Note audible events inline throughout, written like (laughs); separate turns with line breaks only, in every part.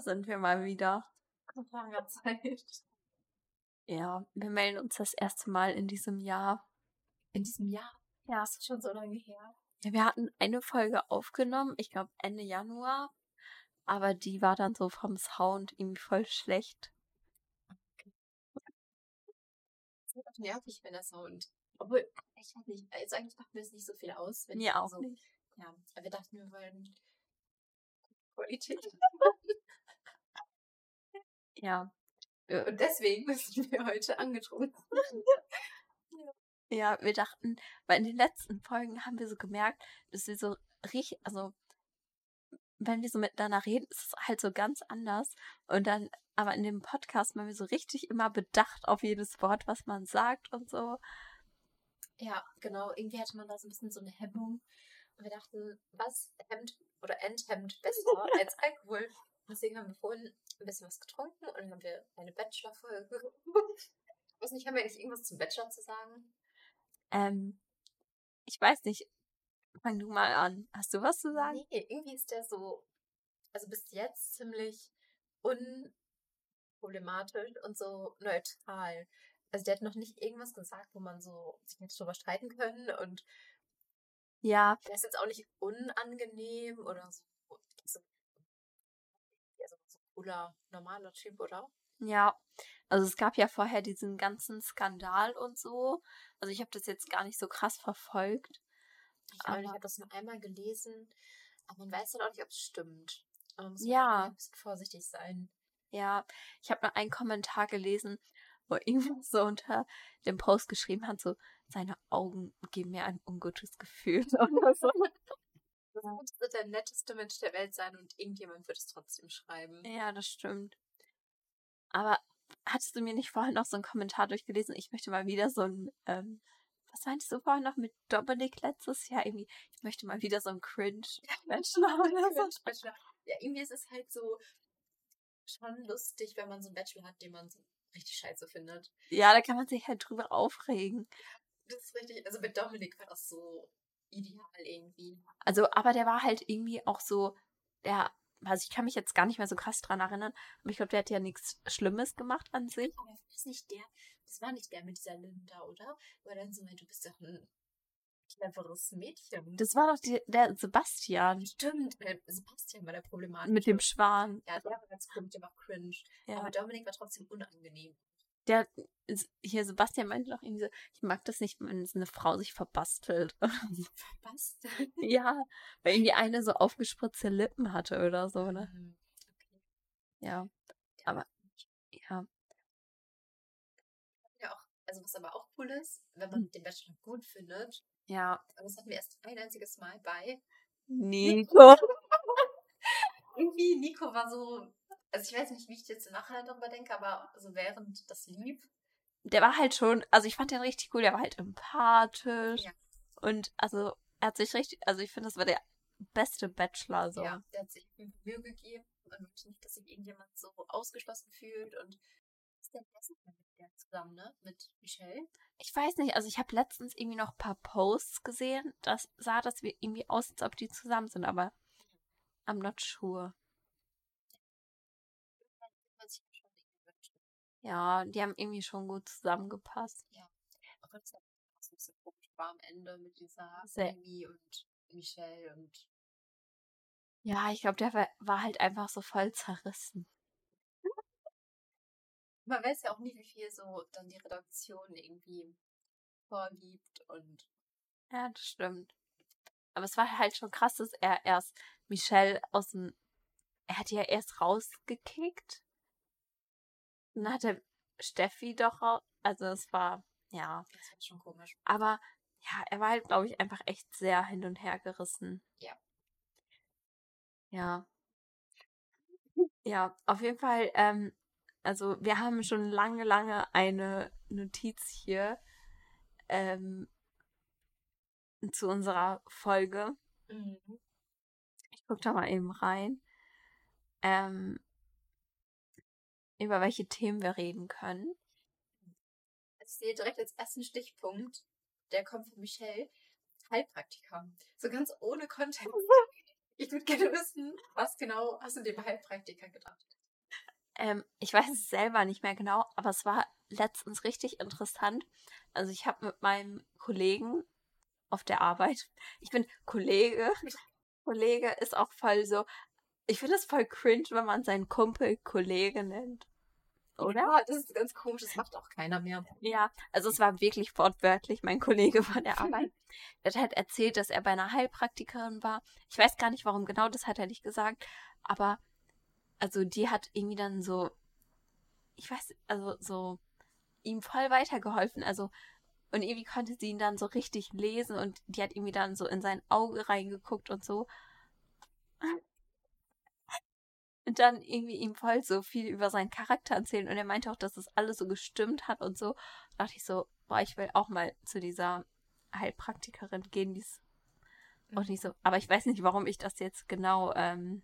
Da sind wir mal wieder.
Nach langer (laughs) Zeit.
Ja, wir melden uns das erste Mal in diesem Jahr.
In diesem Jahr?
Ja.
Das ist schon so lange her.
Ja, wir hatten eine Folge aufgenommen, ich glaube Ende Januar. Aber die war dann so vom Sound irgendwie voll schlecht.
Das ist auch nervig, wenn der Sound. Obwohl, ich weiß nicht, also eigentlich macht mir das nicht so viel aus. Wenn ich
auch
so,
nicht.
Ja, aber wir dachten, wir wollen Qualität. (laughs) (laughs)
Ja.
Und deswegen (laughs) müssen wir heute angetrunken. (laughs)
Ja, wir dachten, weil in den letzten Folgen haben wir so gemerkt, dass wir so richtig, also wenn wir so miteinander reden, ist es halt so ganz anders. Und dann, aber in dem Podcast waren wir so richtig immer bedacht auf jedes Wort, was man sagt und so.
Ja, genau. Irgendwie hatte man da so ein bisschen so eine Hemmung. Und wir dachten, was hemmt oder enthemmt besser (laughs) als Alkohol? Deswegen haben wir vorhin ein bisschen was getrunken und dann haben wir eine Bachelor-Folge. (laughs) Ich weiß nicht, haben wir eigentlich irgendwas zum Bachelor zu sagen?
Ähm, ich weiß nicht. Fang du mal an. Hast du was zu sagen?
Nee, irgendwie ist der so, also bis jetzt ziemlich unproblematisch und so neutral. Also der hat noch nicht irgendwas gesagt, wo man so sich nicht drüber streiten können und
Ja,
der ist jetzt auch nicht unangenehm oder so. Cooler, normaler Typ, oder?
ja. Also es gab ja vorher diesen ganzen Skandal und so. Also ich habe das jetzt gar nicht so krass verfolgt.
Ich, aber... ich habe das nur einmal gelesen, aber man weiß halt auch nicht, ob es stimmt. Aber man muss
Ja.
ein bisschen vorsichtig sein.
Ja, ich habe nur einen Kommentar gelesen, wo irgendwas so unter dem Post geschrieben hat, so, seine Augen geben mir ein ungutes Gefühl. (laughs) Oder so.
Das wird der netteste Mensch der Welt sein und irgendjemand wird es trotzdem schreiben.
Ja, das stimmt. Aber hattest du mir nicht vorhin noch so einen Kommentar durchgelesen? Ich möchte mal wieder so ein, ähm, was meinst du vorhin noch mit Dominik letztes Jahr? Irgendwie, ich möchte mal wieder so ein Cringe-Bachelor (laughs) oder so.
Ja, irgendwie ist es halt so schon lustig, wenn man so einen Bachelor hat, den man so richtig scheiße findet.
Ja, da kann man sich halt drüber aufregen.
Das ist richtig, also mit Dominik war das so ideal irgendwie.
Also, aber der war halt irgendwie auch so, der, also ich kann mich jetzt gar nicht mehr so krass dran erinnern, aber ich glaube, der hat ja nichts Schlimmes gemacht an sich.
Aber das ist nicht der, das war nicht der mit dieser Linda, oder? Wo er dann so du bist doch ein cleveres Mädchen.
Das war doch die, der Sebastian
stimmt. äh, Sebastian war der Problematische.
mit dem Schwan.
Ja, der war ganz komisch, der war cringe.
Ja.
Aber Dominik war trotzdem unangenehm.
Der, hier, Sebastian meinte doch irgendwie so, ich mag das nicht, wenn eine Frau sich verbastelt. (laughs)
Was?
ja, weil irgendwie eine so aufgespritzte Lippen hatte oder so, ne?
Mhm. Okay.
Ja, aber, ja.
Ja, auch, also was aber auch cool ist, wenn man den Bachelor gut findet,
Ja,
aber das hatten wir erst ein einziges Mal bei.
Nico. (laughs)
Irgendwie, Nico war so, also ich weiß nicht, wie ich jetzt im Nachhinein darüber denke, aber so während das lief,
Der war halt schon, also ich fand den richtig cool, der war halt empathisch.
Ja.
Und also, er hat sich richtig, also ich finde, das war der beste Bachelor so.
ja, der hat sich Mühe gegeben und möchte nicht, dass sich irgendjemand so ausgeschlossen fühlt und ist der Beste mit der zusammen, ne? Mit Michelle.
Ich weiß nicht, also ich habe letztens irgendwie noch ein paar Posts gesehen, das sah das wie- irgendwie aus, als ob die zusammen sind, aber I'm not sure.
Was ich mir schon irgendwie wünsche.
Ja, die haben irgendwie schon gut zusammengepasst.
Auch wenn es dann auch so ein bisschen komisch war am Ende mit dieser. Amy und Michelle und
Ja, ich glaube, der war, war halt einfach so voll zerrissen. (laughs)
man weiß ja auch nie, wie viel so dann die Redaktion irgendwie vorgibt und
Ja, das stimmt. Aber es war halt schon krass, dass er erst Michelle aus dem. Er hat die ja erst rausgekickt. Dann hat er Steffi doch. Also es war, ja.
das war schon komisch.
Aber ja, er war halt, glaube ich, einfach echt sehr hin und her gerissen.
Ja.
Ja. Ja, auf jeden Fall, ähm, also wir haben schon lange, lange eine Notiz hier ähm, zu unserer Folge.
Mhm.
Ich gucke da mal eben rein. Ähm, über welche Themen wir reden können.
Ich sehe direkt als ersten Stichpunkt, der kommt von Michelle, Heilpraktiker. So ganz ohne Kontext. (laughs) Ich würde gerne wissen, was genau hast du dir bei Heilpraktiker gedacht?
Ähm, ich weiß es selber nicht mehr genau, aber es war letztens richtig interessant. Also ich habe mit meinem Kollegen auf der Arbeit, ich bin Kollege, (laughs) Kollege ist auch voll so, ich finde es voll cringe, wenn man seinen Kumpel Kollege nennt. Oder?
Ja, das ist ganz komisch, das macht auch keiner mehr.
Ja, also es war wirklich wortwörtlich mein Kollege von der Arbeit. (laughs) der hat erzählt, dass er bei einer Heilpraktikerin war. Ich weiß gar nicht, warum genau, das hat er nicht gesagt. Aber, also die hat irgendwie dann so, ich weiß, also so ihm voll weitergeholfen. Also, und irgendwie konnte sie ihn dann so richtig lesen und die hat irgendwie dann so in sein Auge reingeguckt und so. Und dann irgendwie ihm voll so viel über seinen Charakter erzählen. Und er meinte auch, dass das alles so gestimmt hat und so. Da dachte ich so, boah, ich will auch mal zu dieser Heilpraktikerin gehen, die ist auch nicht so. Aber ich weiß nicht, warum ich das jetzt genau. Ähm,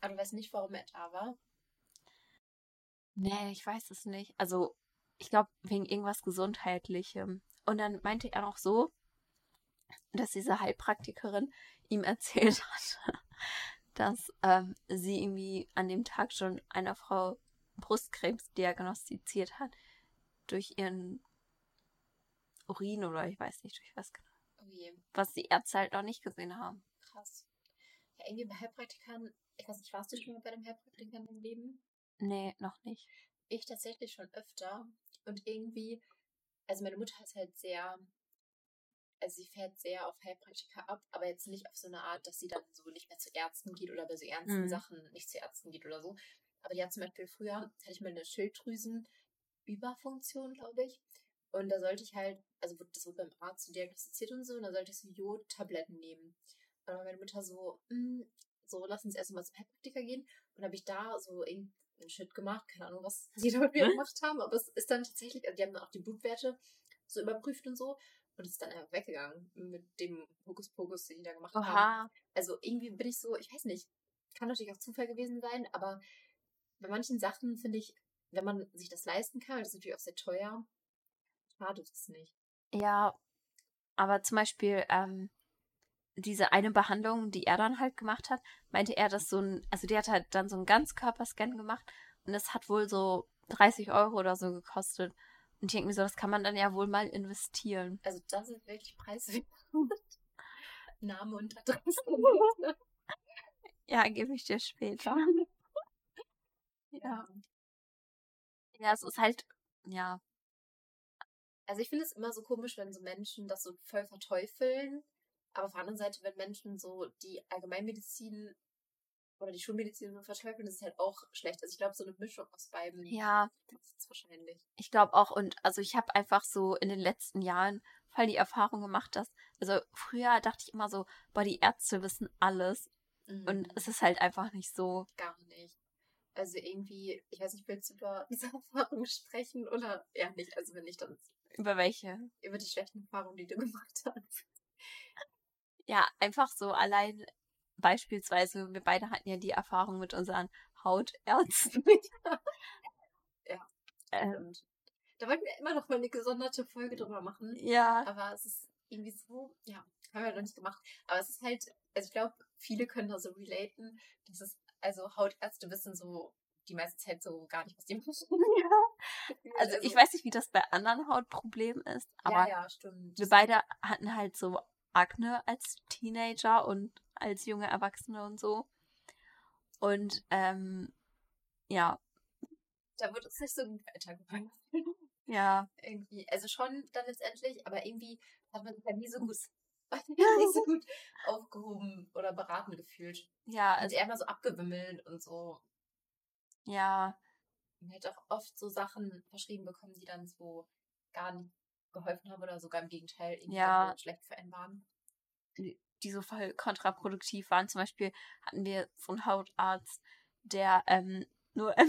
Aber du weißt nicht, warum er da war?
Nee, ich weiß es nicht. Also, ich glaube, wegen irgendwas Gesundheitlichem. Und dann meinte er auch so, dass diese Heilpraktikerin ihm erzählt hat, dass ähm, sie irgendwie an dem Tag schon einer Frau Brustkrebs diagnostiziert hat durch ihren Urin oder ich weiß nicht, durch was genau.
Oh je.
Was die Ärzte halt noch nicht gesehen haben.
Krass. Ja, irgendwie bei Heilpraktikern, ich weiß nicht, warst du schon mal bei einem Heilpraktiker in deinem Leben?
Nee, noch nicht.
Ich tatsächlich schon öfter. Und irgendwie, also meine Mutter ist halt sehr, also sie fährt sehr auf Heilpraktiker ab, aber jetzt nicht auf so eine Art, dass sie dann so nicht mehr zu Ärzten geht oder bei so ernsten
Mhm.
Sachen nicht zu Ärzten geht oder so. Aber die hat zum Beispiel früher, hatte ich mal eine Schilddrüsenüberfunktion, glaube ich. Und da sollte ich halt, also das wurde beim Arzt so diagnostiziert und so, und da sollte ich so Jodtabletten nehmen. Und meine Mutter so, "Mm, so, lass uns erst mal zum Heilpraktiker gehen. Und dann habe ich da so irgendeinen Shit gemacht, keine Ahnung, was (laughs) sie da mit mir
Hm?
gemacht haben, aber es ist dann tatsächlich, also die haben dann auch die Blutwerte so überprüft und so. Und ist dann einfach weggegangen mit dem Hokuspokus, den die da gemacht haben.
Oha.
Also irgendwie bin ich so, ich weiß nicht, kann natürlich auch Zufall gewesen sein, aber bei manchen Sachen finde ich, wenn man sich das leisten kann, das ist natürlich auch sehr teuer, schadet es nicht.
Ja, aber zum Beispiel ähm, diese eine Behandlung, die er dann halt gemacht hat, meinte er, dass so ein, also der hat halt dann so einen Ganzkörperscan gemacht und das hat wohl so 30 Euro oder so gekostet. Und ich denke mir so, das kann man dann ja wohl mal investieren.
Also das ist wirklich preiswert. (laughs) Name und Adresse. (laughs)
Ja, gebe ich dir später. Ja. Ja, es ist halt, ja,
Also ich finde es immer so komisch, wenn so Menschen das so voll verteufeln. Aber auf der anderen Seite, wenn Menschen so die Allgemeinmedizin oder die Schulmedizin so verteufeln, ist es halt auch schlecht. Also ich glaube, so eine Mischung aus beiden
ja,
ist es wahrscheinlich.
ich glaube auch. Und also ich habe einfach so in den letzten Jahren voll die Erfahrung gemacht, dass, also früher dachte ich immer so, boah, die Ärzte wissen alles.
Mhm.
Und es ist halt einfach nicht so.
gar nicht. Also irgendwie, ich weiß nicht, willst du über diese (laughs) Erfahrung sprechen oder eher nicht? Also wenn nicht, dann
Über welche?
über die schlechten Erfahrungen, die du (laughs) gemacht hast.
Ja, einfach so allein beispielsweise, wir beide hatten ja die Erfahrung mit unseren Hautärzten. (laughs)
Ja.
ähm,
da wollten wir immer noch mal eine gesonderte Folge drüber machen.
ja,
Aber es ist irgendwie so, ja, haben wir noch nicht gemacht. Aber es ist halt, also ich glaube, viele können da so relaten. Das ist, also Hautärzte wissen so die meiste Zeit so gar nicht, was die (laughs) machen.
also ich weiß nicht, wie das bei anderen Hautproblemen ist, aber
ja, ja, stimmt.
wir beide hatten halt so Akne als Teenager und als junge Erwachsene und so. Und ähm, ja,
Da wird es nicht so gut weitergeholfen.
ja,
irgendwie, also schon dann letztendlich, aber irgendwie hat man sich ja nie so gut, (laughs) (laughs) nie so gut aufgehoben oder beraten gefühlt.
ja,
Also
also
eher mal so abgewimmelt und so.
ja,
Man hat auch oft so Sachen verschrieben bekommen, die dann so gar nicht geholfen haben oder sogar im Gegenteil irgendwie
Ja.
schlecht für einen waren.
Die so voll kontraproduktiv waren. Zum Beispiel hatten wir so einen Hautarzt, der ähm, nur (laughs)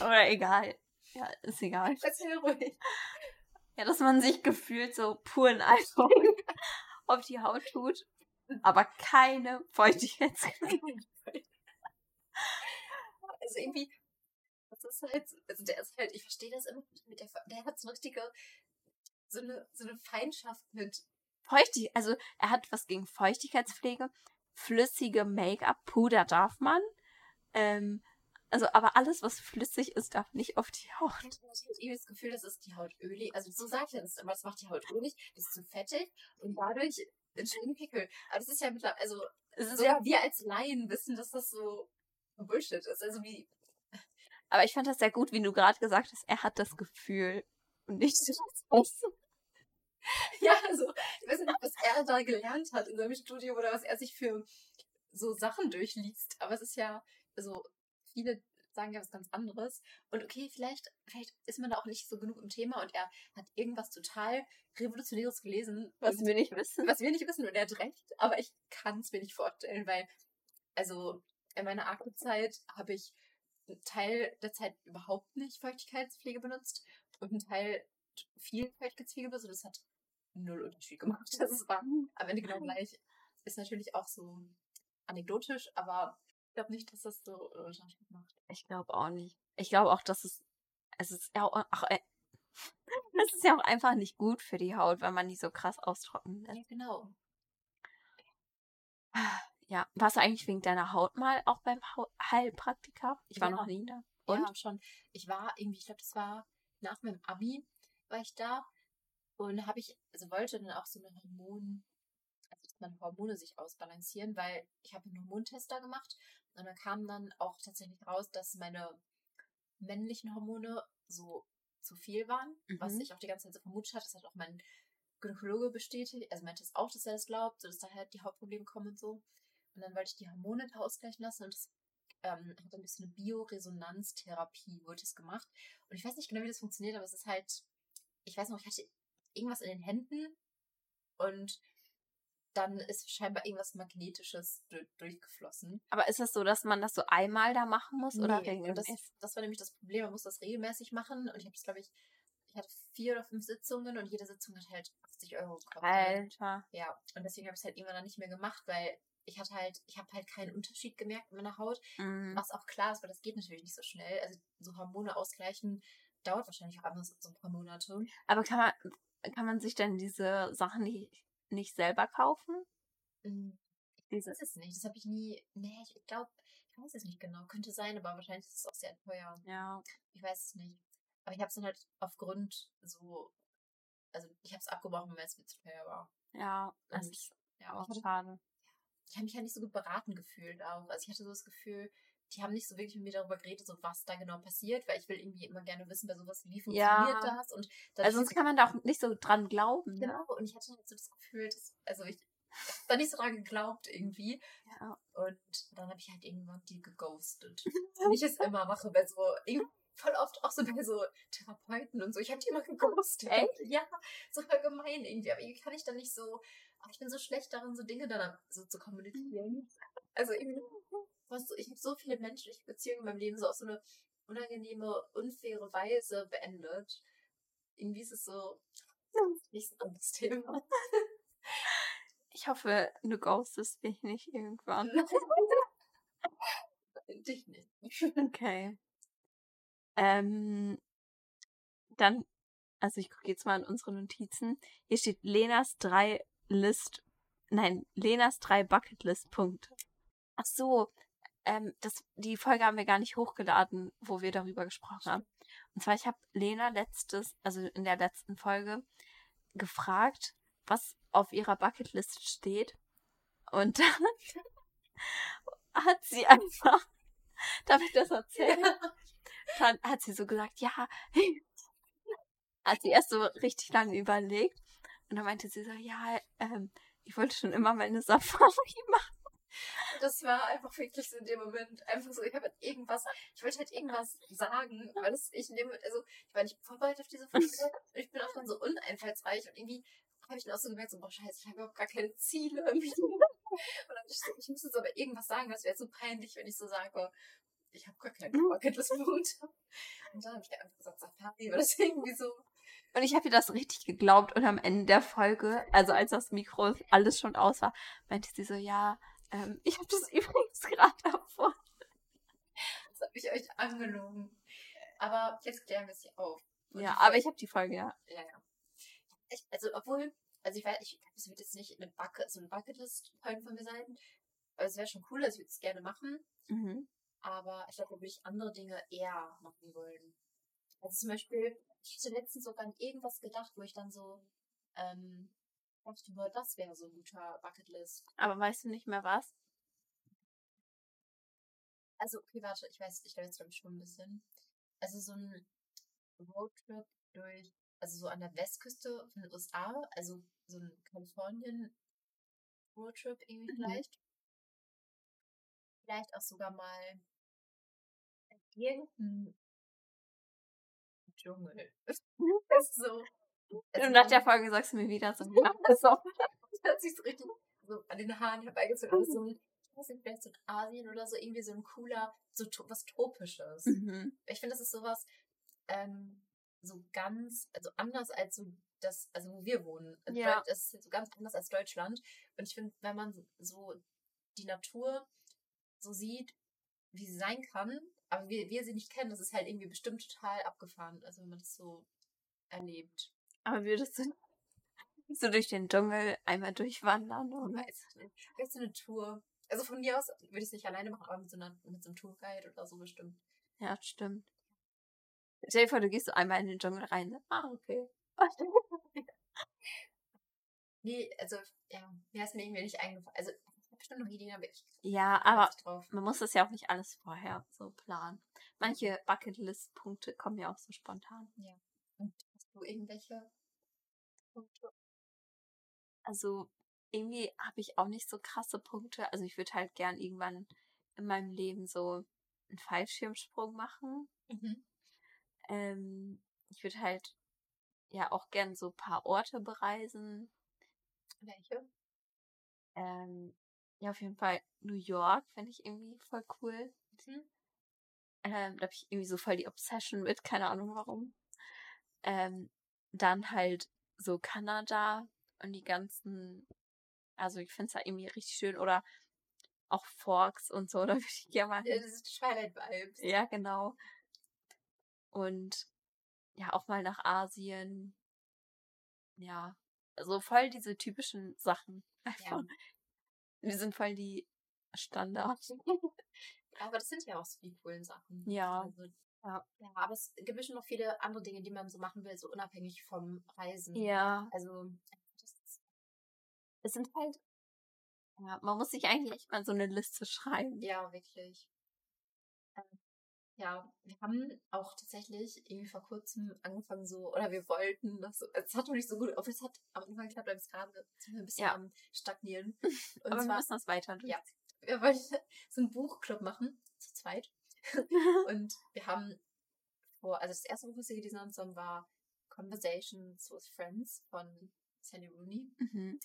Oder egal. Ja, ist egal.
Erzähl ruhig.
Ja, dass man sich gefühlt so puren Alkohol (laughs) auf die Haut tut, aber keine Feuchtigkeitscreme. (laughs)
Also irgendwie, das ist halt, also der ist halt, ich verstehe das immer mit der, der hat so richtige, so eine, so eine Feindschaft mit
Feuchtig, also er hat was gegen Feuchtigkeitspflege, flüssige Make-up, Puder darf man. Ähm, also, aber alles, was flüssig ist, darf nicht auf die Haut.
Ich habe das Gefühl, das ist die Haut ölig. Also so sagt er das immer, das macht die Haut ölig, das ist zu fettig und dadurch entstehen Pickel. Aber das ist ja mittlerweile, also es ist so, ja, wir als Laien wissen, dass das so Bullshit ist. Also wie.
Aber ich fand das sehr gut, wie du gerade gesagt hast, er hat das Gefühl und nicht (laughs) das (laughs)
Ja, also, ich weiß nicht, was er da gelernt hat in seinem Studium oder was er sich für so Sachen durchliest. Aber es ist ja, also, viele sagen ja was ganz anderes. Und okay, vielleicht, vielleicht ist man da auch nicht so genug im Thema und er hat irgendwas total Revolutionäres gelesen.
Was wir nicht wissen.
Was wir nicht wissen und er hat recht. Aber ich kann es mir nicht vorstellen, weil, also in meiner Akku-Zeit habe ich einen Teil der Zeit überhaupt nicht Feuchtigkeitspflege benutzt und einen Teil viel Feuchtigkeitspflege benutzt. Und das hat null Unterschied gemacht. (laughs) Das war am Ende genau gleich. Ist natürlich auch so anekdotisch, aber ich glaube nicht, dass das so Unterschied macht.
Ich glaube auch nicht. Ich glaube auch, dass es, es ist ja auch, ach, äh, (laughs) es ist ja auch einfach nicht gut für die Haut, wenn man die so krass austrocknen
lässt. Ja, genau. (sighs)
Ja, warst du eigentlich wegen deiner Haut mal auch beim Heilpraktiker? Ich war ja. noch nie da.
Und? Ja, schon. Ich war irgendwie, ich glaube, das war nach meinem Abi, war ich da und habe ich, also wollte dann auch so eine Hormon, also dass meine Hormone sich ausbalancieren, weil ich habe einen Hormontest da gemacht und da kam dann auch tatsächlich raus, dass meine männlichen Hormone so zu viel waren, mhm. was ich auch die ganze Zeit so vermutet hatte. Das hat auch mein Gynäkologe bestätigt. Also meinte es auch, dass er das glaubt, so dass da halt die Hauptprobleme kommen und so. Und dann wollte ich die Hormone da ausgleichen lassen und das ähm, hat ein bisschen eine Bioresonanztherapie, wurde das gemacht. Und ich weiß nicht genau, wie das funktioniert, aber es ist halt, ich weiß noch, ich hatte irgendwas in den Händen und dann ist scheinbar irgendwas Magnetisches durchgeflossen.
Aber ist es so, dass man das so einmal da machen muss nee, oder?
Das, das, war nämlich das Problem, man muss das regelmäßig machen und ich habe das, glaube ich, ich hatte vier oder fünf Sitzungen und jede Sitzung hat halt 80 Euro gekostet.
Alter.
Ja, und deswegen habe ich es halt irgendwann dann nicht mehr gemacht, weil ich hatte halt, ich habe halt keinen Unterschied gemerkt in meiner Haut, mhm. was auch klar ist, weil das geht natürlich nicht so schnell. Also so Hormone ausgleichen dauert wahrscheinlich auch anders so ein paar Monate.
Aber kann man, kann man sich denn diese Sachen nicht, nicht selber kaufen?
Mhm. Ich weiß es nicht. Das habe ich nie. Nee, ich glaube, ich weiß es nicht genau. Könnte sein, aber wahrscheinlich ist es auch sehr teuer.
Ja.
Ich weiß es nicht. Aber ich habe es dann halt aufgrund so. Also ich habe es abgebrochen, weil es mir zu teuer war.
Ja, das ist ja auch schade
ich habe mich halt nicht so gut beraten gefühlt auch. Also ich hatte so das Gefühl, die haben nicht so wirklich mit mir darüber geredet, so was da genau passiert, weil ich will irgendwie immer gerne wissen bei sowas, wie funktioniert ja. das und
also sonst kann man da auch nicht so dran glauben.
Ne? Genau, ne? und ich hatte halt so das Gefühl, dass, also ich habe da nicht so dran geglaubt irgendwie.
Ja.
Und dann habe ich halt irgendwann die geghostet. (laughs) Wie ich es immer mache, bei so voll oft auch so bei so Therapeuten und so. Ich habe die immer geghostet.
Echt? (laughs)
Ja, super gemein irgendwie. Aber irgendwie kann ich dann nicht so ich bin so schlecht darin, so Dinge dann so zu kommunizieren. Mhm. Also irgendwie, was so, ich habe so viele menschliche Beziehungen in meinem Leben so auf so eine unangenehme, unfaire Weise beendet. Irgendwie ist es so nicht so ein anderes Thema.
Ich hoffe, du ghostest mich nicht irgendwann. (laughs)
Dich nicht.
Okay. Ähm, dann, also ich gucke jetzt mal in unsere Notizen. Hier steht Lenas drei List, nein, Lenas drei Bucketlist Punkte. Ach so, ähm, das, die Folge haben wir gar nicht hochgeladen, wo wir darüber gesprochen haben. Und zwar, ich habe Lena letztes, also in der letzten Folge, gefragt, was auf ihrer Bucketlist steht. Und (laughs) dann hat sie (laughs) einfach, darf ich das erzählen? Dann hat sie so gesagt, ja, (laughs) hat sie erst so richtig lange überlegt und dann meinte sie so, ja, ähm, ich wollte schon immer mal eine Safari machen.
Das war einfach wirklich so in dem Moment einfach so, ich habe halt irgendwas, ich wollte halt irgendwas sagen, weil das, ich nehme, also ich war nicht vorbereitet auf diese Folge (laughs) und ich bin auch dann so uneinfallsreich und irgendwie habe ich dann auch so gemerkt, so, boah, scheiße, ich habe überhaupt gar keine Ziele. (laughs) Und dann ich so, ich muss jetzt aber irgendwas sagen, das wäre so peinlich, wenn ich so sage, ich habe gar keinen Bucketlist-Punkt. Und dann habe ich einfach gesagt, Safari, oder das irgendwie so.
Und ich habe ihr das richtig geglaubt und am Ende der Folge, also als das Mikro alles schon aus war, meinte sie so, ja, ähm, ich habe das (laughs) übrigens gerade davor.
Das habe ich euch angelogen. Aber jetzt klären wir es hier auf.
Und ja, aber ich habe die Folge, ja.
Ja, ja. Ich, also, obwohl, Also ich weiß, ich, es wird jetzt nicht eine Bucket, so ein Bucketlist-Point von mir sein. Aber es wäre schon cool, ich würde es gerne machen.
Mhm.
Aber ich glaube, da würde ich andere Dinge eher machen wollen. Also zum Beispiel, ich hatte letztens sogar an irgendwas gedacht, wo ich dann so, ähm, dachte, boah, das wäre so ein guter Bucketlist.
Aber weißt du nicht mehr was?
Also, okay, warte, ich weiß, ich glaube jetzt glaube ich schon ein bisschen. Also so ein Roadtrip durch, also so an der Westküste von den USA, also so ein Kalifornien Roadtrip irgendwie
Mhm.
vielleicht. Vielleicht auch sogar mal irgendein Dschungel. (laughs) (laughs) So.
Und nach der Folge sagst du mir wieder so, (laughs) ja, (laughs)
das hört sich so richtig so an den Haaren herbeigezogen. Aber so ein, ich weiß nicht, vielleicht so in Asien oder so, irgendwie so ein cooler, so was Tropisches.
Mhm.
Ich finde, das ist sowas, ähm, so ganz, also anders als so das, also wo wir wohnen. Also
Ja.
Das ist so ganz anders als Deutschland. Und ich finde, wenn man so die Natur so sieht, wie sie sein kann, aber wir, wir sie nicht kennen, das ist halt irgendwie bestimmt total abgefahren. Also wenn man das so erlebt.
Aber würdest du (laughs) so durch den Dschungel einmal durchwandern? Oder?
Weiß ich nicht. Vielleicht so eine Tour. Also von mir aus würde ich es nicht alleine machen, aber mit so, einer, mit so einem Tourguide oder so bestimmt.
Ja, stimmt. Stell dir vor, du gehst so einmal in den Dschungel rein. ne? Ah, okay. (laughs)
Nee, also, ja, mir ist mir irgendwie nicht eingefallen. Also, ich habe bestimmt noch Ideen, aber ich
Ja, aber man muss das ja auch nicht alles vorher so planen. Manche Bucketlist-Punkte kommen ja auch so spontan.
Hast du irgendwelche Punkte?
Also irgendwie habe ich auch nicht so krasse Punkte. Also ich würde halt gern irgendwann in meinem Leben so einen Fallschirmsprung machen.
Mhm.
Ähm, ich würde halt ja auch gern so ein paar Orte bereisen.
Welche?
Ähm, ja, auf jeden Fall New York finde ich irgendwie voll cool.
Mhm.
Ähm, da habe ich irgendwie so voll die Obsession mit, keine Ahnung warum. Ähm, dann halt so Kanada und die ganzen, also ich finde es da irgendwie richtig schön. Oder auch Forks und so, (laughs) da würde ich gerne mal
Ja, das ist Twilight-Vibes.
Ja, genau. Und ja, auch mal nach Asien. Ja, also voll diese typischen Sachen. (laughs) Einfach. Wir sind voll die Standards. (laughs)
Ja, aber das sind ja auch so die coolen Sachen.
Ja.
Also,
Ja.
ja, aber es gibt bestimmt noch viele andere Dinge, die man so machen will, so unabhängig vom Reisen.
Ja,
Also, das ist,
es sind halt, ja, man muss sich eigentlich echt mal so eine Liste schreiben.
ja, wirklich. Ähm, Ja, wir haben auch tatsächlich irgendwie vor kurzem angefangen so, oder wir wollten das so, es hat noch nicht so gut, aber es hat am Anfang geklappt, aber jetzt gerade sind wir ein bisschen
Ja.
am Stagnieren. (laughs) Und
Aber wir
zwar,
müssen das weiter
Ja. wir wollten (laughs) so einen Buchclub machen, zu zweit. (laughs) Und wir haben vor, also das erste Buch, was wir gelesen haben zusammen, war Conversations with Friends von Sally Rooney.
mhm.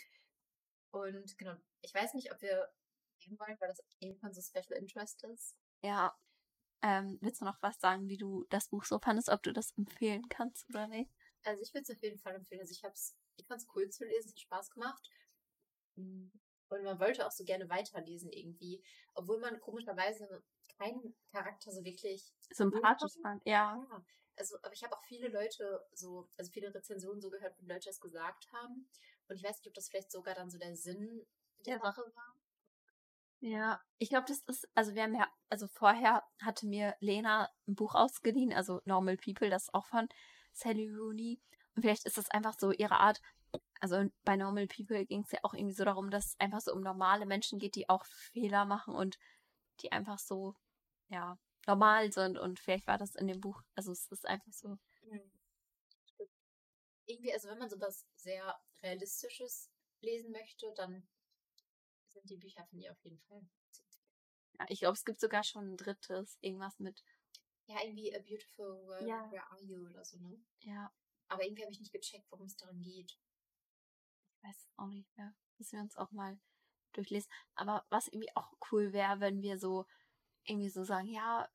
Und genau, ich weiß nicht, ob wir lesen wollen, weil das irgendwann so Special Interest ist.
Ja. Ähm, willst du noch was sagen, wie du das Buch so fandest, ob du das empfehlen kannst oder nicht?
Also ich würde es auf jeden Fall empfehlen. Also ich hab's, ich fand es cool zu lesen, es hat Spaß gemacht. Und man wollte auch so gerne weiterlesen irgendwie. Obwohl man komischerweise keinen Charakter so wirklich
Sympathisch fand. Ja.
Ja, also, aber ich habe auch viele Leute so, also viele Rezensionen so gehört, wo Leute das gesagt haben. Und ich weiß nicht, ob das vielleicht sogar dann so der Sinn der
Ja.
Sache war.
Ja, ich glaube, das ist, also wir haben ja, also vorher hatte mir Lena ein Buch ausgeliehen, also Normal People, das ist auch von Sally Rooney. Und vielleicht ist das einfach so ihre Art. Also bei Normal People ging es ja auch irgendwie so darum, dass es einfach so um normale Menschen geht, die auch Fehler machen und die einfach so, ja, normal sind. Und vielleicht war das in dem Buch, also es ist einfach so,
Mhm. Irgendwie, also wenn man so was sehr Realistisches lesen möchte, dann sind die Bücher von ihr auf jeden Fall.
ja, ich glaube, es gibt sogar schon ein drittes, irgendwas mit,
Ja, irgendwie A Beautiful World,
Ja.
Where Are You oder so, ne?
ja,
Aber irgendwie habe ich nicht gecheckt, worum es darum geht.
ich weiß es auch nicht mehr. Müssen wir uns auch mal durchlesen. Aber was irgendwie auch cool wäre, wenn wir so irgendwie so sagen, ja,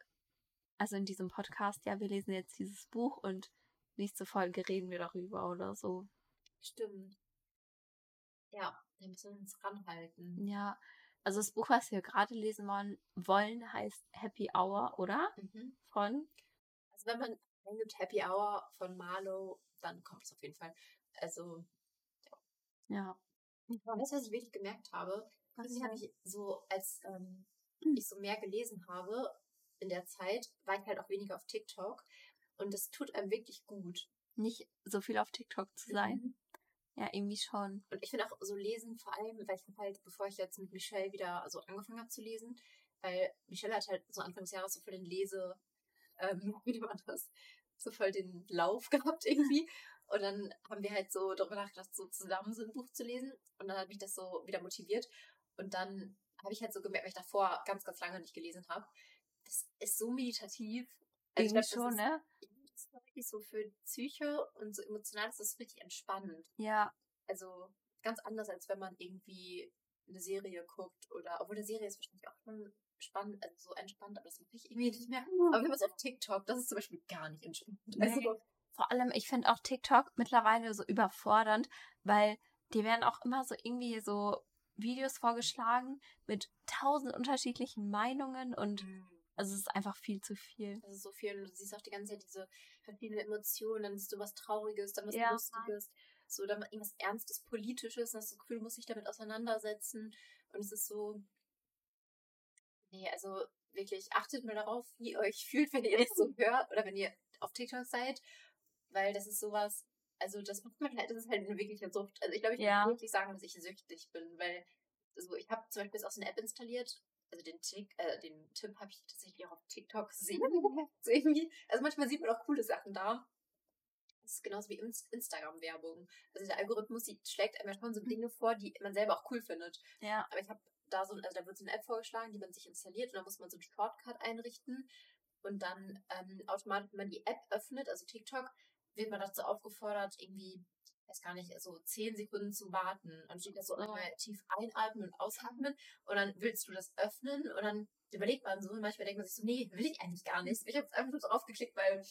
also in diesem Podcast, ja, wir lesen jetzt dieses Buch und nächste Folge reden wir darüber oder so.
Stimmt. Ja, da müssen wir uns ranhalten.
Ja, also das Buch, was wir gerade lesen wollen, wollen heißt Happy Hour, oder?
Mhm.
Von?
Also wenn man eingibt Happy Hour von Marlow, dann kommt es auf jeden Fall. Also, ja.
Ja.
Weißt du, was ich wirklich gemerkt habe? Irgendwie habe ich so, als ähm, ich so mehr gelesen habe in der Zeit, war ich halt auch weniger auf TikTok. Und das tut einem wirklich gut.
Nicht so viel auf TikTok zu sein.
Mhm.
Ja, irgendwie schon.
Und ich finde auch so lesen, vor allem, weil ich halt, bevor ich jetzt mit Michelle wieder so angefangen habe zu lesen, weil Michelle hat halt so Anfang des Jahres so voll den Lese, ähm, (laughs) wie nennt man das, so voll den Lauf (laughs) gehabt irgendwie. Und dann haben wir halt so darüber nachgedacht, so zusammen so ein Buch zu lesen. Und dann hat mich das so wieder motiviert. Und dann habe ich halt so gemerkt, weil ich davor ganz, ganz lange nicht gelesen habe. Das ist so meditativ. Also ich
Irgendwie
glaub,
schon, ne?
ist, das ist wirklich so für Psyche und so emotional ist das richtig entspannend.
Ja.
Also ganz anders, als wenn man irgendwie eine Serie guckt oder, obwohl eine Serie ist wahrscheinlich auch schon spannend, also so entspannt, aber das mache ich irgendwie nicht mehr. Aber wenn man es auf TikTok, das ist zum Beispiel gar nicht entspannt.
Nee.
Also,
Vor allem, ich finde auch TikTok mittlerweile so überfordernd, weil die werden auch immer so irgendwie so Videos vorgeschlagen mit tausend unterschiedlichen Meinungen und also es ist einfach viel zu viel.
Das ist so viel. Und du siehst auch die ganze Zeit diese verschiedenen Emotionen, dann siehst du was Trauriges, dann was
Ja.
Lustiges, so dann irgendwas Ernstes, Politisches, und hast das Gefühl, du musst dich damit auseinandersetzen. Und es ist so. Nee, also wirklich, achtet mal darauf, wie ihr euch fühlt, wenn ihr das (laughs) so hört oder wenn ihr auf TikTok seid. Weil das ist sowas, also das macht man halt, das ist halt eine wirkliche Sucht. Also ich glaube, ich
Ja.
kann wirklich sagen, dass ich süchtig bin, weil also ich habe zum Beispiel jetzt auch so eine App installiert, also den Tick, äh, den Tipp habe ich tatsächlich auch auf TikTok gesehen. so irgendwie. Also manchmal sieht man auch coole Sachen da. Das ist genauso wie Inst- Instagram-Werbung. Also der Algorithmus sieht, schlägt einem ja schon so Dinge vor, die man selber auch cool findet.
Ja.
Aber ich habe da so, also da wird so eine App vorgeschlagen, die man sich installiert und dann muss man so einen Shortcut einrichten und dann ähm, automatisch, wenn man die App öffnet, also TikTok, wird man dazu aufgefordert, irgendwie, weiß gar nicht, so zehn Sekunden zu warten. Und dann steht das so
Oh.
einmal tief einatmen und ausatmen und dann willst du das öffnen und dann überlegt man so und manchmal denkt man sich so, nee, will ich eigentlich gar nicht. Ich habe jetzt einfach nur drauf geklickt, weil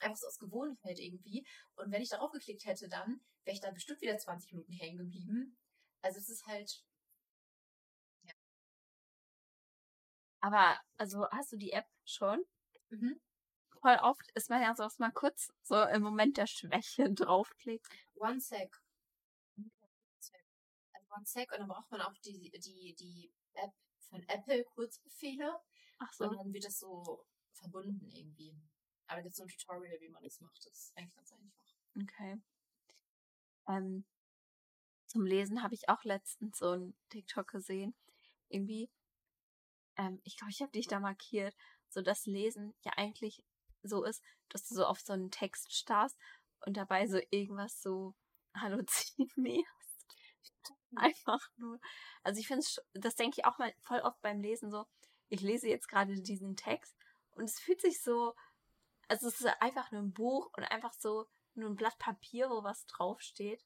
einfach so aus Gewohnheit irgendwie. Und wenn ich darauf geklickt hätte, dann wäre ich dann bestimmt wieder 20 Minuten hängen geblieben. Also es ist halt,
Aber, also hast du die App schon?
mhm.
Voll oft ist man ja so, dass man kurz so im Moment der Schwäche (laughs) draufklickt.
One Sec. Also One Sec und dann braucht man auch die, die, die App von Apple Kurzbefehle
Ach so.
und dann wird das so verbunden irgendwie. Aber jetzt so ein Tutorial, wie man das macht, das ist eigentlich ganz einfach.
Okay. Ähm, zum Lesen habe ich auch letztens so ein TikTok gesehen. Irgendwie, ähm, ich glaube, ich habe dich da markiert, so dass Lesen ja eigentlich so ist, dass du so auf so einen Text starrst und dabei so irgendwas so halluzinierst. (laughs) Einfach nur. Also ich finde das denke ich auch mal voll oft beim Lesen so, ich lese jetzt gerade diesen Text und es fühlt sich so, also es ist einfach nur ein Buch und einfach so nur ein Blatt Papier, wo was draufsteht.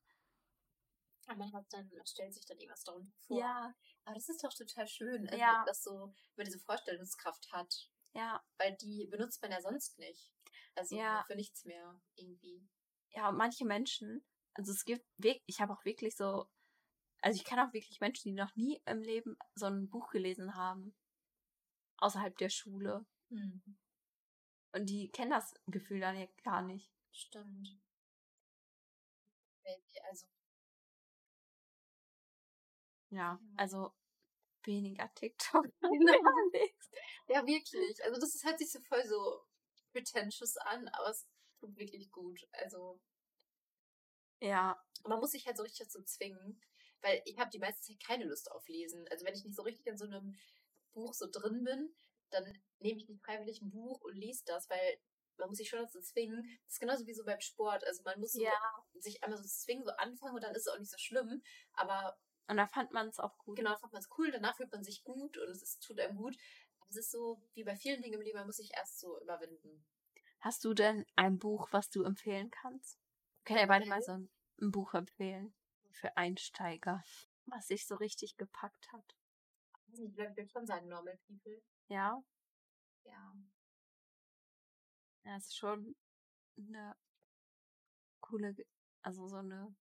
Aber man hat dann, man stellt sich dann irgendwas darunter vor.
Ja,
Aber das ist doch total schön, also,
Ja.
dass so, wenn man diese Vorstellungskraft hat.
Ja,
Weil die benutzt man ja sonst nicht. Also
Ja.
für nichts mehr irgendwie.
ja, und manche Menschen, also es gibt ich habe auch wirklich so, also ich kenne auch wirklich Menschen, die noch nie im Leben so ein Buch gelesen haben. Außerhalb der Schule.
Hm.
Und die kennen das Gefühl dann ja gar nicht.
Stimmt. Also,
Ja. also weniger TikTok. (laughs)
ja, wirklich. Also, das hört sich so voll so pretentious an, aber es tut wirklich gut. Also,
ja,
man muss sich halt so richtig dazu zwingen, weil ich habe die meiste Zeit keine Lust auf Lesen. Also, wenn ich nicht so richtig in so einem Buch so drin bin, dann nehme ich nicht freiwillig ein Buch und lese das, weil man muss sich schon dazu zwingen. Das ist genauso wie so beim Sport. Also, man muss so
ja.
sich einmal so zwingen, so anfangen und dann ist es auch nicht so schlimm. Aber
Und da fand man es auch gut.
genau, fand man es cool, danach fühlt man sich gut und es ist, tut einem gut. Aber es ist so, wie bei vielen Dingen im Leben, man muss sich erst so überwinden.
Hast du denn ein Buch, was du empfehlen kannst? Können ja beide mal so ein, ein Buch empfehlen. Für Einsteiger. Was sich so richtig gepackt hat.
Ich glaube, ich würde schon sagen, Normal People.
Ja,
Ja.
ja, ist schon eine coole, also so eine,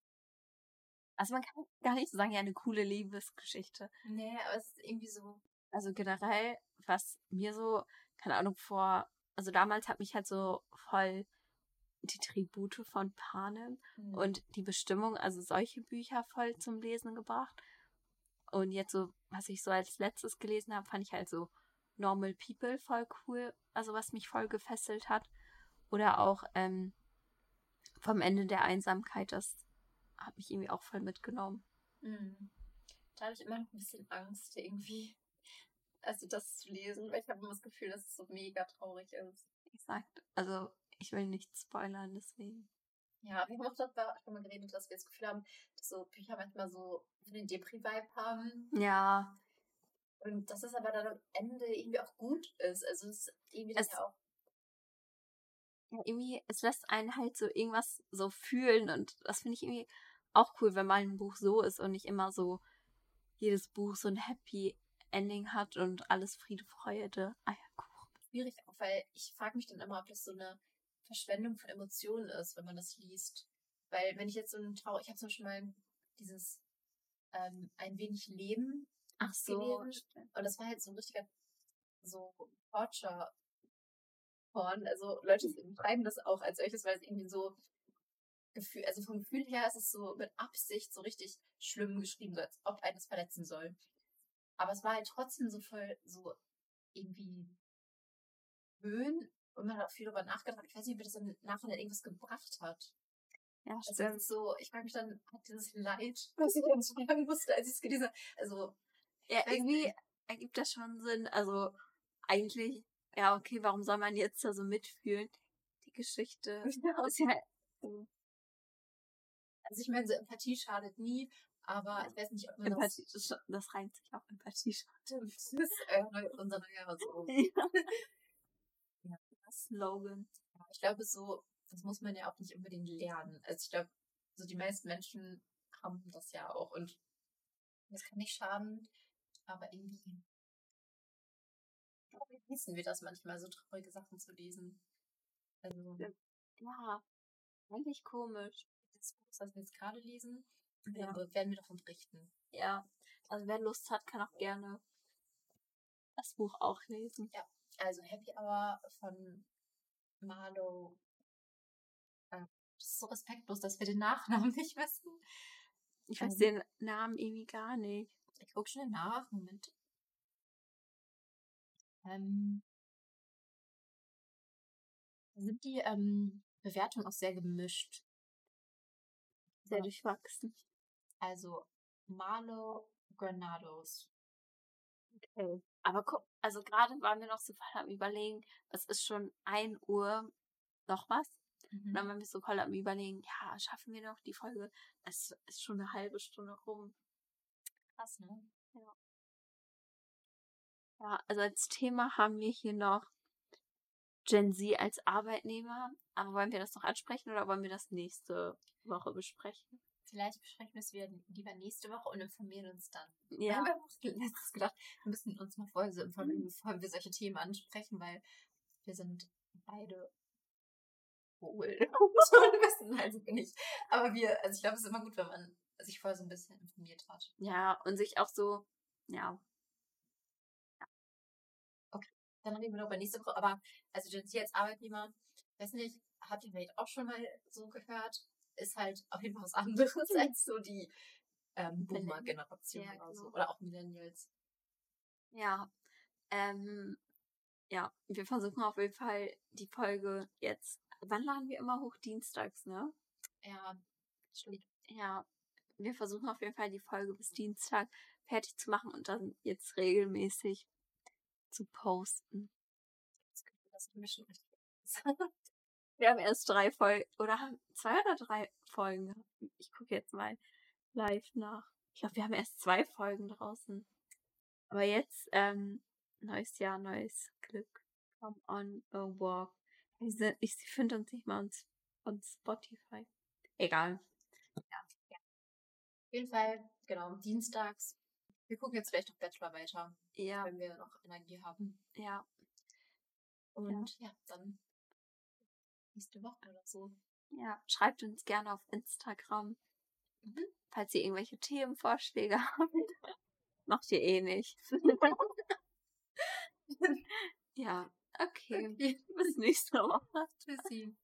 also man kann gar nicht so sagen, ja, eine coole Liebesgeschichte.
Nee, aber es ist irgendwie so.
Also generell, was mir so, keine Ahnung, vor, also damals hat mich halt so voll die Tribute von Panem
Mhm.
und die Bestimmung, also solche Bücher voll zum Lesen gebracht. Und jetzt so, was ich so als letztes gelesen habe, fand ich halt so Normal People voll cool, also was mich voll gefesselt hat. Oder auch ähm, vom Ende der Einsamkeit, das hat mich irgendwie auch voll mitgenommen.
Mhm. Da habe ich immer noch ein bisschen Angst irgendwie. Also das zu lesen, weil ich habe immer das Gefühl, dass es so mega traurig ist.
Sag, also ich will nicht spoilern, deswegen.
Ja, wir haben auch darüber schon mal geredet, dass wir das Gefühl haben, dass so Bücher manchmal so den Depri-Vibe haben.
Ja,
Und dass es aber dann am Ende irgendwie auch gut ist. Also es ist irgendwie dann
Es-
ja auch.
ja, irgendwie, es lässt einen halt so irgendwas so fühlen und das finde ich irgendwie auch cool, wenn mal ein Buch so ist und nicht immer so jedes Buch so ein Happy Ending hat und alles Friede, Freude, Eierkuchen.
schwierig auch, weil ich frage mich dann immer, ob das so eine Verschwendung von Emotionen ist, wenn man das liest. Weil wenn ich jetzt so ein Trauer, ich habe zum Beispiel mal dieses ähm, ein wenig Leben
Ach
gelesen und das war halt so ein richtiger so Torture Porn. Also Leute schreiben das auch als solches, weil es irgendwie so Gefühl, also vom Gefühl her ist es so mit Absicht so richtig schlimm geschrieben, so als ob eines verletzen soll. Aber es war halt trotzdem so voll so irgendwie schön und man hat auch viel darüber nachgedacht. Ich weiß nicht, ob das im Nachhinein irgendwas gebracht hat.
Ja,
Also
stimmt.
ist so, ich frage mich dann, hat dieses Leid, (laughs) was ich dann sagen musste, als ich es gelesen habe, also
Ja, irgendwie ergibt das schon Sinn. Also eigentlich, ja, okay, warum soll man jetzt da so mitfühlen? Die Geschichte (laughs) ist ja
Also ich meine, so Empathie schadet nie, aber ich weiß nicht, ob man
Empathie, das, das reimt sich auch Empathie schon.
das ist äh, unser neuer so.
Ja. (laughs) Slogan.
Ja, Ich glaube so, das muss man ja auch nicht unbedingt lernen. Also ich glaube, so die meisten Menschen haben das ja auch und das kann nicht schaden, aber irgendwie wissen wir das manchmal, so traurige Sachen zu lesen. Also.
Ja, eigentlich komisch.
Das Buch, das wir jetzt gerade lesen,
Ja.
äh, werden wir davon berichten.
Ja, also wer Lust hat, kann auch gerne das Buch auch lesen.
Also Happy Hour von Marlo. Äh, Das ist so respektlos, dass wir den Nachnamen (laughs) nicht wissen.
Ich weiß
Ähm.
den Namen irgendwie gar nicht.
Ich gucke schnell nach. Moment. Ähm, sind die ähm, Bewertungen auch sehr gemischt.
Sehr
Ja.
durchwachsen.
Also Marlo Granados.
Okay. Aber guck, also gerade waren wir noch so voll am überlegen, es ist schon 1 Uhr noch was. Und dann waren wir so voll am überlegen, ja, schaffen wir noch die Folge? Es ist schon eine halbe Stunde rum.
Krass, ne?
Ja, also als Thema haben wir hier noch Gen Z als Arbeitnehmer. Aber wollen wir das noch ansprechen oder wollen wir das nächste Woche besprechen?
Vielleicht besprechen wir es wieder lieber nächste Woche und informieren uns dann. Wir
Ja,
haben ja auch letztens gedacht, wir müssen uns mal vorher so informieren, bevor wir solche Themen ansprechen, weil wir sind beide wohl (laughs) schon wissen, also bin ich. Aber wir, also ich glaube, es ist immer gut, wenn man sich vorher so ein bisschen informiert hat.
ja, und sich auch so, ja,
Dann reden wir noch über nächste Woche. Aber also Z als Arbeitnehmer, weiß nicht, habt ihr vielleicht auch schon mal so gehört, ist halt auf jeden Fall was anderes als so die ähm, Boomer-Generation
Ja,
oder so.
genau.
Oder auch Millennials.
ja, ähm, ja, wir versuchen auf jeden Fall die Folge jetzt, wann laden wir immer hoch? Dienstags, ne?
Ja, stimmt.
Ja, wir versuchen auf jeden Fall die Folge bis Dienstag fertig zu machen und dann jetzt regelmäßig zu posten.
Das Gefühl, das richtig.
Wir haben erst drei Folgen, oder haben zwei oder drei Folgen gehabt? Ich gucke jetzt mal live nach. Ich glaube, wir haben erst zwei Folgen draußen. Aber jetzt, ähm, neues Jahr, neues Glück. Come on a walk. Sind- Ich finde uns nicht mal on, on Spotify. Egal.
Auf jeden Fall, genau, dienstags. Wir gucken jetzt vielleicht noch Bachelor weiter,
Ja,
wenn wir noch Energie haben.
ja.
Und ja, dann nächste Woche oder so.
Ja, schreibt uns gerne auf Instagram,
Mhm.
falls ihr irgendwelche Themenvorschläge (laughs) habt. Macht ihr eh nicht. (laughs) ja, okay. Bis nächste Woche.
Tschüssi.